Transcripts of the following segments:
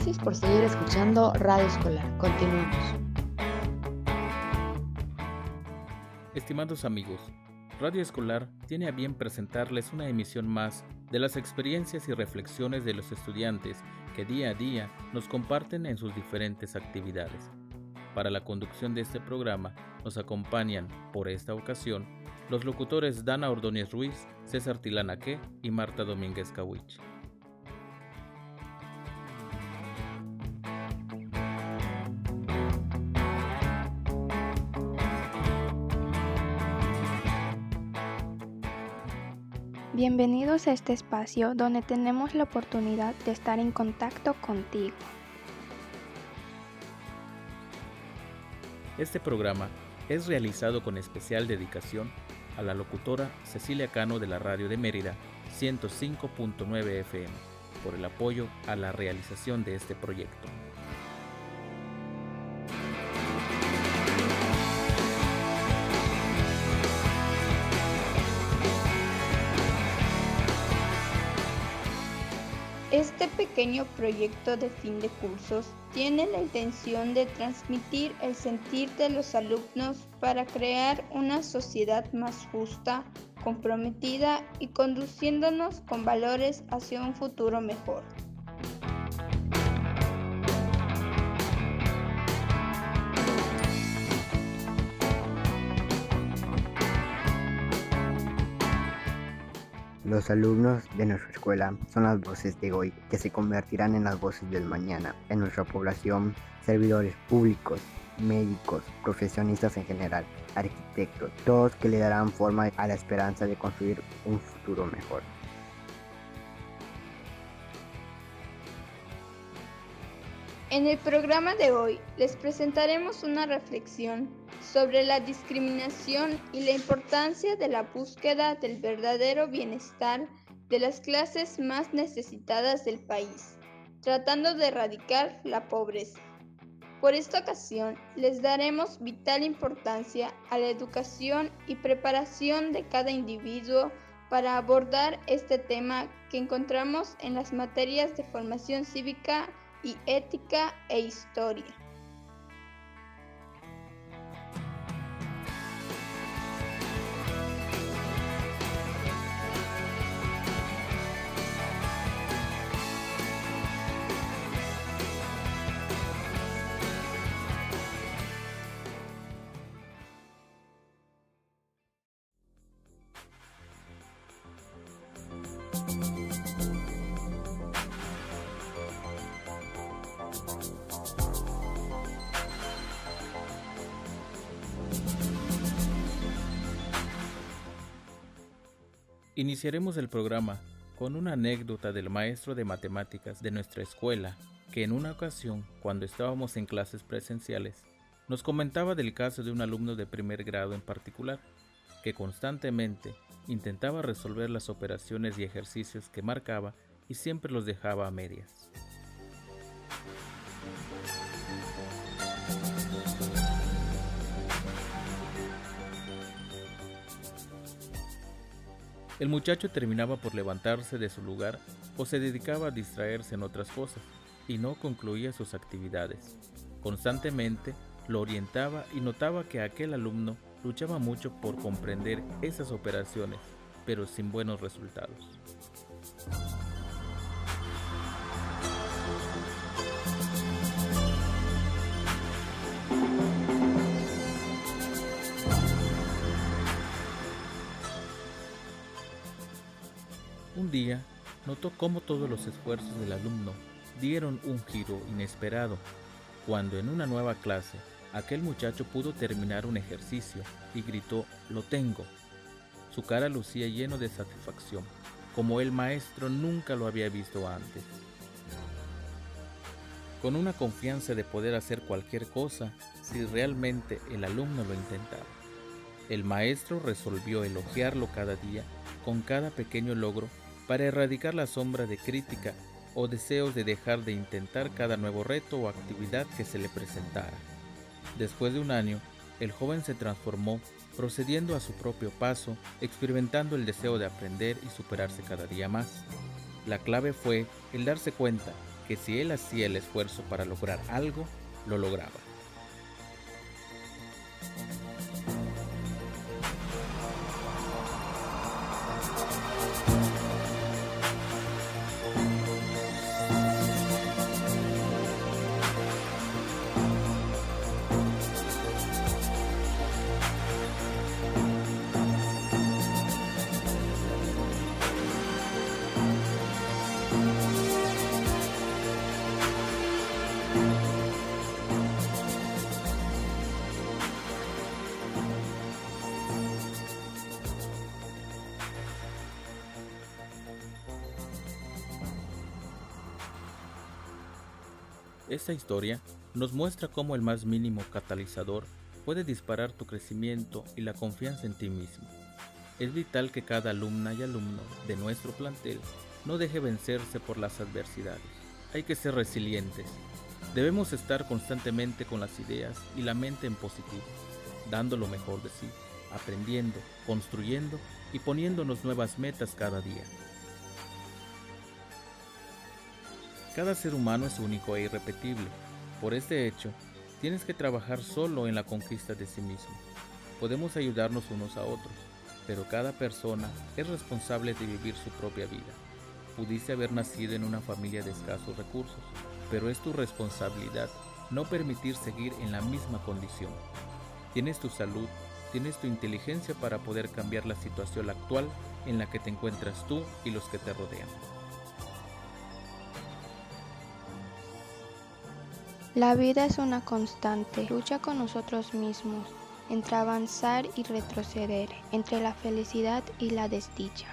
Gracias por seguir escuchando Radio Escolar. Continuamos. Estimados amigos, Radio Escolar tiene a bien presentarles una emisión más de las experiencias y reflexiones de los estudiantes que día a día nos comparten en sus diferentes actividades. Para la conducción de este programa nos acompañan, por esta ocasión, los locutores Dana Ordóñez Ruiz, César Tilanaque y Marta Domínguez Cawich. Bienvenidos a este espacio donde tenemos la oportunidad de estar en contacto contigo. Este programa es realizado con especial dedicación a la locutora Cecilia Cano de la Radio de Mérida 105.9 FM por el apoyo a la realización de este proyecto. Pequeño proyecto de fin de cursos tiene la intención de transmitir el sentir de los alumnos para crear una sociedad más justa, comprometida y conduciéndonos con valores hacia un futuro mejor. Los alumnos de nuestra escuela son las voces de hoy, que se convertirán en las voces del mañana. En nuestra población, servidores públicos, médicos, profesionistas en general, arquitectos, todos que le darán forma a la esperanza de construir un futuro mejor. En el programa de hoy les presentaremos una reflexión sobre la discriminación y la importancia de la búsqueda del verdadero bienestar de las clases más necesitadas del país, tratando de erradicar la pobreza. Por esta ocasión les daremos vital importancia a la educación y preparación de cada individuo para abordar este tema que encontramos en las materias de formación cívica y ética e historia. Iniciaremos el programa con una anécdota del maestro de matemáticas de nuestra escuela, que en una ocasión, cuando estábamos en clases presenciales, nos comentaba del caso de un alumno de primer grado en particular, que constantemente intentaba resolver las operaciones y ejercicios que marcaba y siempre los dejaba a medias. El muchacho terminaba por levantarse de su lugar o se dedicaba a distraerse en otras cosas y no concluía sus actividades. Constantemente lo orientaba y notaba que aquel alumno luchaba mucho por comprender esas operaciones, pero sin buenos resultados. Día notó cómo todos los esfuerzos del alumno dieron un giro inesperado, cuando en una nueva clase aquel muchacho pudo terminar un ejercicio y gritó, lo tengo. Su cara lucía lleno de satisfacción, como el maestro nunca lo había visto antes. Con una confianza de poder hacer cualquier cosa si realmente el alumno lo intentaba. El maestro resolvió elogiarlo cada día con cada pequeño logro para erradicar la sombra de crítica o deseos de dejar de intentar cada nuevo reto o actividad que se le presentara. Después de un año, el joven se transformó, procediendo a su propio paso, experimentando el deseo de aprender y superarse cada día más. La clave fue el darse cuenta que si él hacía el esfuerzo para lograr algo, lo lograba. Esta historia nos muestra cómo el más mínimo catalizador puede disparar tu crecimiento y la confianza en ti mismo. Es vital que cada alumna y alumno de nuestro plantel no deje vencerse por las adversidades. Hay que ser resilientes. Debemos estar constantemente con las ideas y la mente en positivo, dando lo mejor de sí, aprendiendo, construyendo y poniéndonos nuevas metas cada día. Cada ser humano es único e irrepetible. Por este hecho, tienes que trabajar solo en la conquista de sí mismo. Podemos ayudarnos unos a otros, pero cada persona es responsable de vivir su propia vida. Pudiste haber nacido en una familia de escasos recursos, pero es tu responsabilidad no permitir seguir en la misma condición. Tienes tu salud, tienes tu inteligencia para poder cambiar la situación actual en la que te encuentras tú y los que te rodean. La vida es una constante lucha con nosotros mismos, entre avanzar y retroceder, entre la felicidad y la desdicha.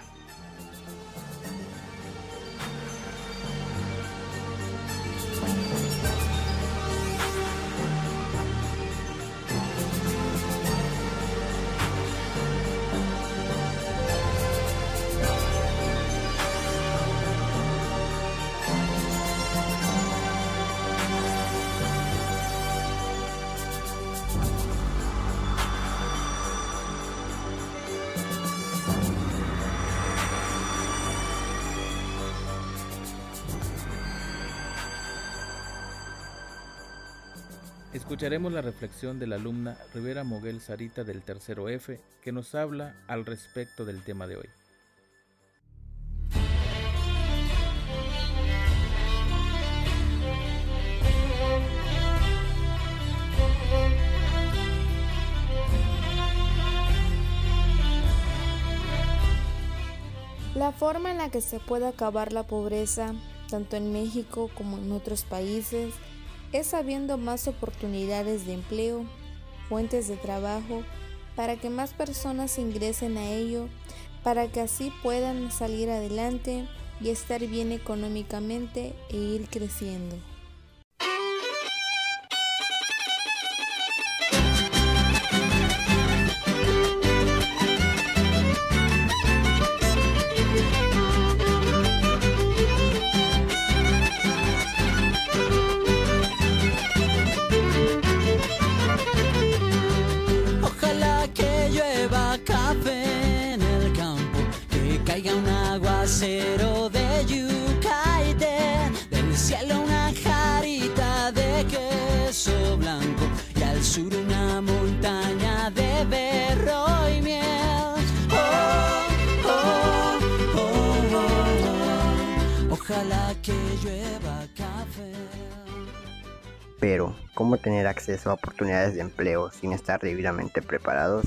Escucharemos la reflexión de la alumna Rivera Moguel Sarita del tercero F que nos habla al respecto del tema de hoy. La forma en la que se puede acabar la pobreza, tanto en México como en otros países, es habiendo más oportunidades de empleo, fuentes de trabajo, para que más personas ingresen a ello, para que así puedan salir adelante y estar bien económicamente e ir creciendo. Una montaña de berro y miel. Oh, oh, oh, Ojalá que llueva café. Pero, ¿cómo tener acceso a oportunidades de empleo sin estar debidamente preparados?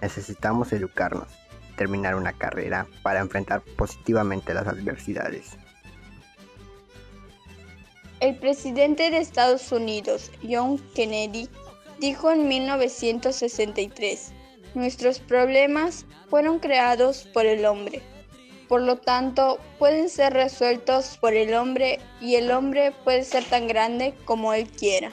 Necesitamos educarnos, terminar una carrera para enfrentar positivamente las adversidades. El presidente de Estados Unidos, John Kennedy, dijo en 1963, nuestros problemas fueron creados por el hombre. Por lo tanto, pueden ser resueltos por el hombre y el hombre puede ser tan grande como él quiera.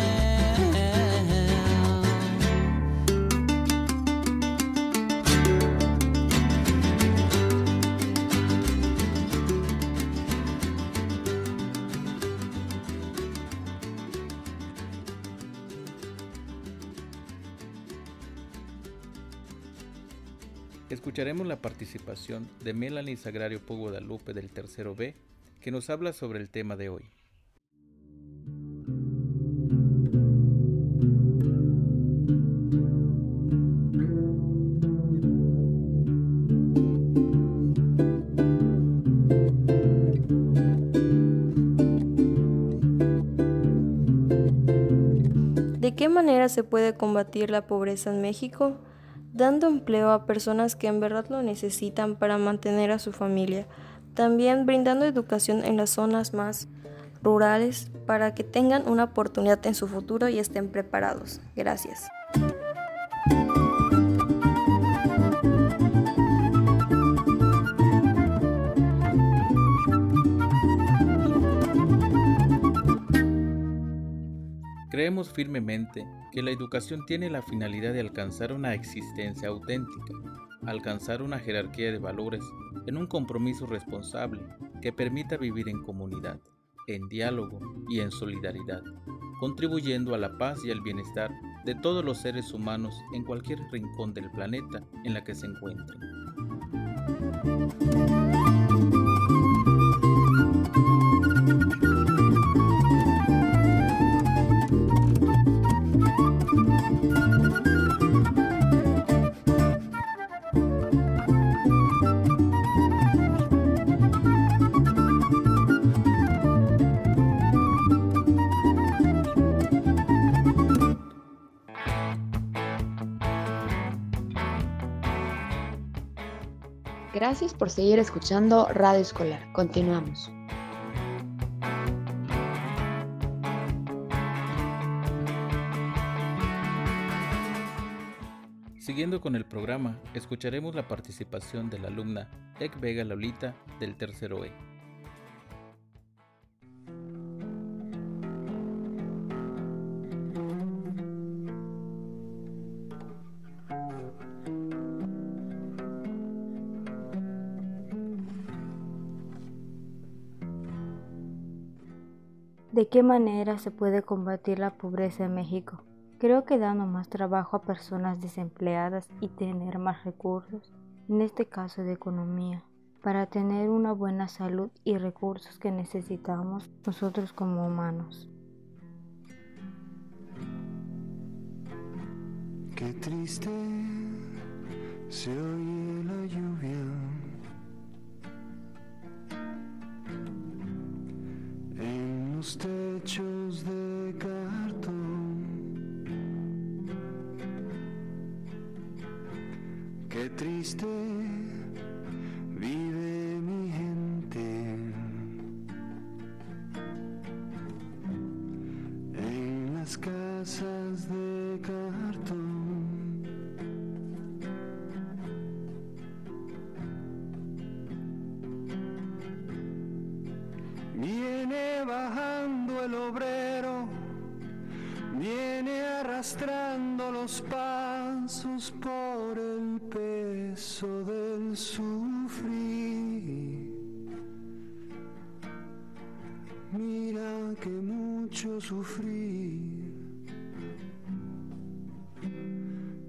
Escucharemos la participación de Melanie Sagrario Po Guadalupe del tercero B, que nos habla sobre el tema de hoy. ¿De qué manera se puede combatir la pobreza en México? Dando empleo a personas que en verdad lo necesitan para mantener a su familia. También brindando educación en las zonas más rurales para que tengan una oportunidad en su futuro y estén preparados. Gracias. Creemos firmemente que la educación tiene la finalidad de alcanzar una existencia auténtica, alcanzar una jerarquía de valores en un compromiso responsable que permita vivir en comunidad, en diálogo y en solidaridad, contribuyendo a la paz y al bienestar de todos los seres humanos en cualquier rincón del planeta en la que se encuentren. Gracias por seguir escuchando Radio Escolar. Continuamos. Siguiendo con el programa, escucharemos la participación de la alumna Ek Vega Lolita del tercero E. ¿De qué manera se puede combatir la pobreza en México? Creo que dando más trabajo a personas desempleadas y tener más recursos, en este caso de economía, para tener una buena salud y recursos que necesitamos nosotros como humanos. Qué triste se oye la lluvia los techos de cartón. Qué triste vive mi gente en las casas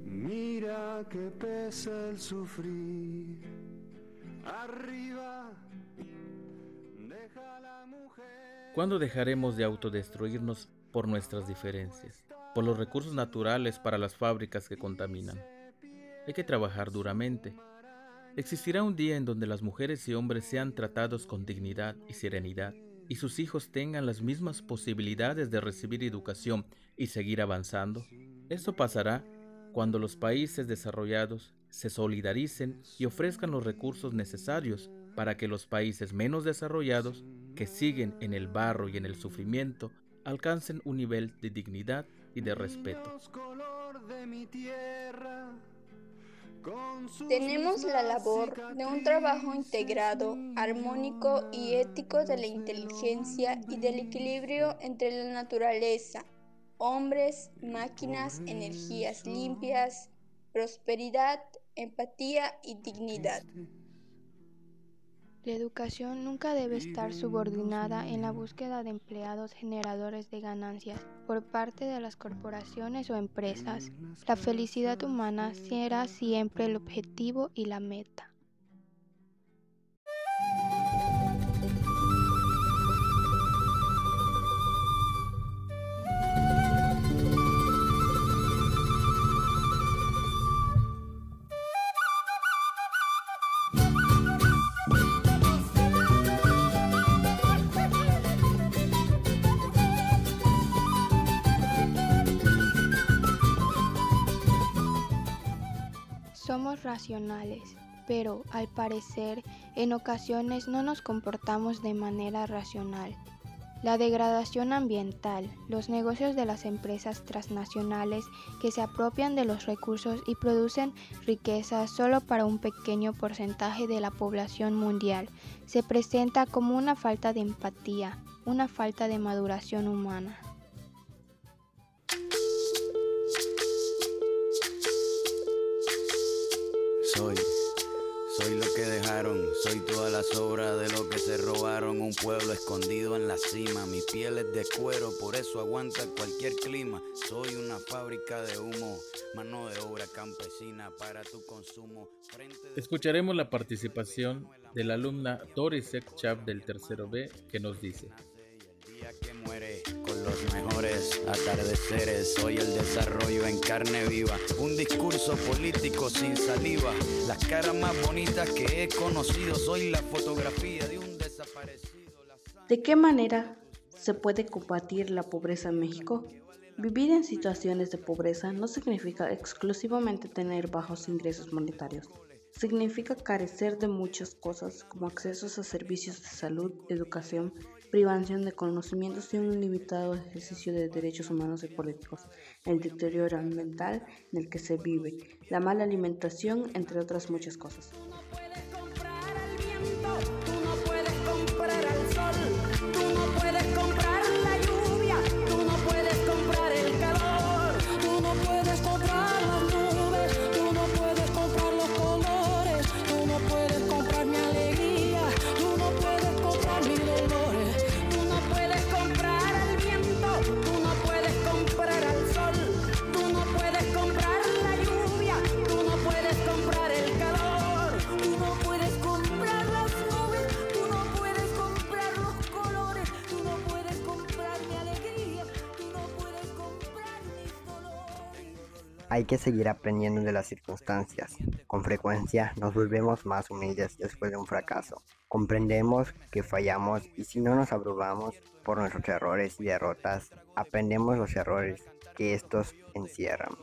Mira que pesa el sufrir. Arriba. Deja la mujer. ¿Cuándo dejaremos de autodestruirnos por nuestras diferencias, por los recursos naturales para las fábricas que contaminan? Hay que trabajar duramente. Existirá un día en donde las mujeres y hombres sean tratados con dignidad y serenidad y sus hijos tengan las mismas posibilidades de recibir educación y seguir avanzando. Esto pasará cuando los países desarrollados se solidaricen y ofrezcan los recursos necesarios para que los países menos desarrollados, que siguen en el barro y en el sufrimiento, alcancen un nivel de dignidad y de respeto. Tenemos la labor de un trabajo integrado, armónico y ético de la inteligencia y del equilibrio entre la naturaleza, hombres, máquinas, energías limpias, prosperidad, empatía y dignidad. La educación nunca debe estar subordinada en la búsqueda de empleados generadores de ganancias por parte de las corporaciones o empresas. La felicidad humana será siempre el objetivo y la meta. Racionales, pero al parecer en ocasiones no nos comportamos de manera racional. La degradación ambiental, los negocios de las empresas transnacionales que se apropian de los recursos y producen riqueza solo para un pequeño porcentaje de la población mundial, se presenta como una falta de empatía, una falta de maduración humana. Soy, soy lo que dejaron, soy toda la sobra de lo que se robaron. Un pueblo escondido en la cima, mi piel es de cuero, por eso aguanta cualquier clima. Soy una fábrica de humo, mano de obra campesina para tu consumo. Escucharemos la participación de la alumna Doris Chap del tercero B que nos dice los mejores atardeceres. Soy el desarrollo en carne viva, un discurso político sin saliva. Las caras más bonitas que he conocido, soy la fotografía de un desaparecido. ¿De qué manera se puede combatir la pobreza en México? Vivir en situaciones de pobreza no significa exclusivamente tener bajos ingresos monetarios. Significa carecer de muchas cosas como accesos a servicios de salud, educación, privación de conocimientos y un limitado ejercicio de derechos humanos y políticos, el deterioro ambiental en el que se vive, la mala alimentación, entre otras muchas cosas. Hay que seguir aprendiendo de las circunstancias. Con frecuencia nos volvemos más humildes después de un fracaso. Comprendemos que fallamos y si no nos abrumamos por nuestros errores y derrotas, aprendemos los errores que estos encierran.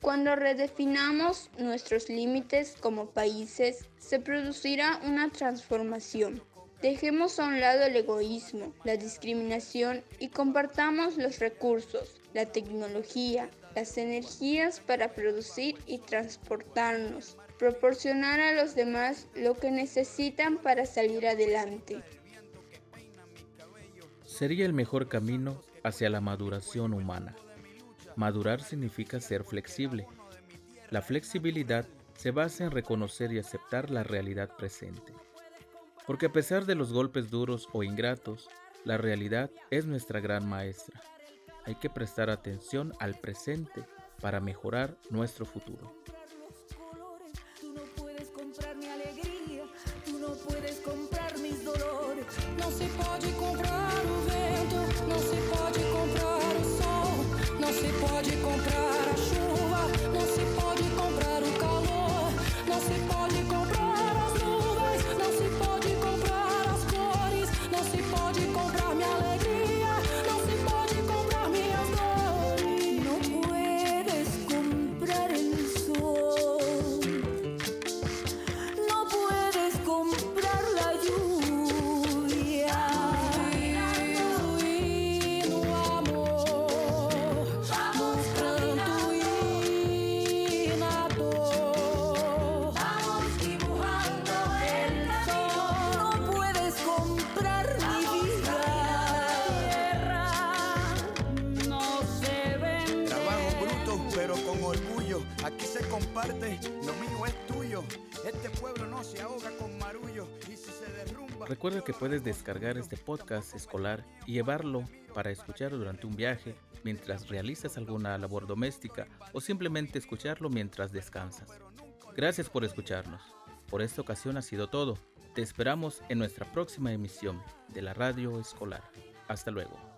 Cuando redefinamos nuestros límites como países, se producirá una transformación. Dejemos a un lado el egoísmo, la discriminación y compartamos los recursos, la tecnología, las energías para producir y transportarnos, proporcionar a los demás lo que necesitan para salir adelante. Sería el mejor camino hacia la maduración humana. Madurar significa ser flexible. La flexibilidad se basa en reconocer y aceptar la realidad presente. Porque a pesar de los golpes duros o ingratos, la realidad es nuestra gran maestra. Hay que prestar atención al presente para mejorar nuestro futuro. Recuerda que puedes descargar este podcast escolar y llevarlo para escucharlo durante un viaje, mientras realizas alguna labor doméstica o simplemente escucharlo mientras descansas. Gracias por escucharnos. Por esta ocasión ha sido todo. Te esperamos en nuestra próxima emisión de la radio escolar. Hasta luego.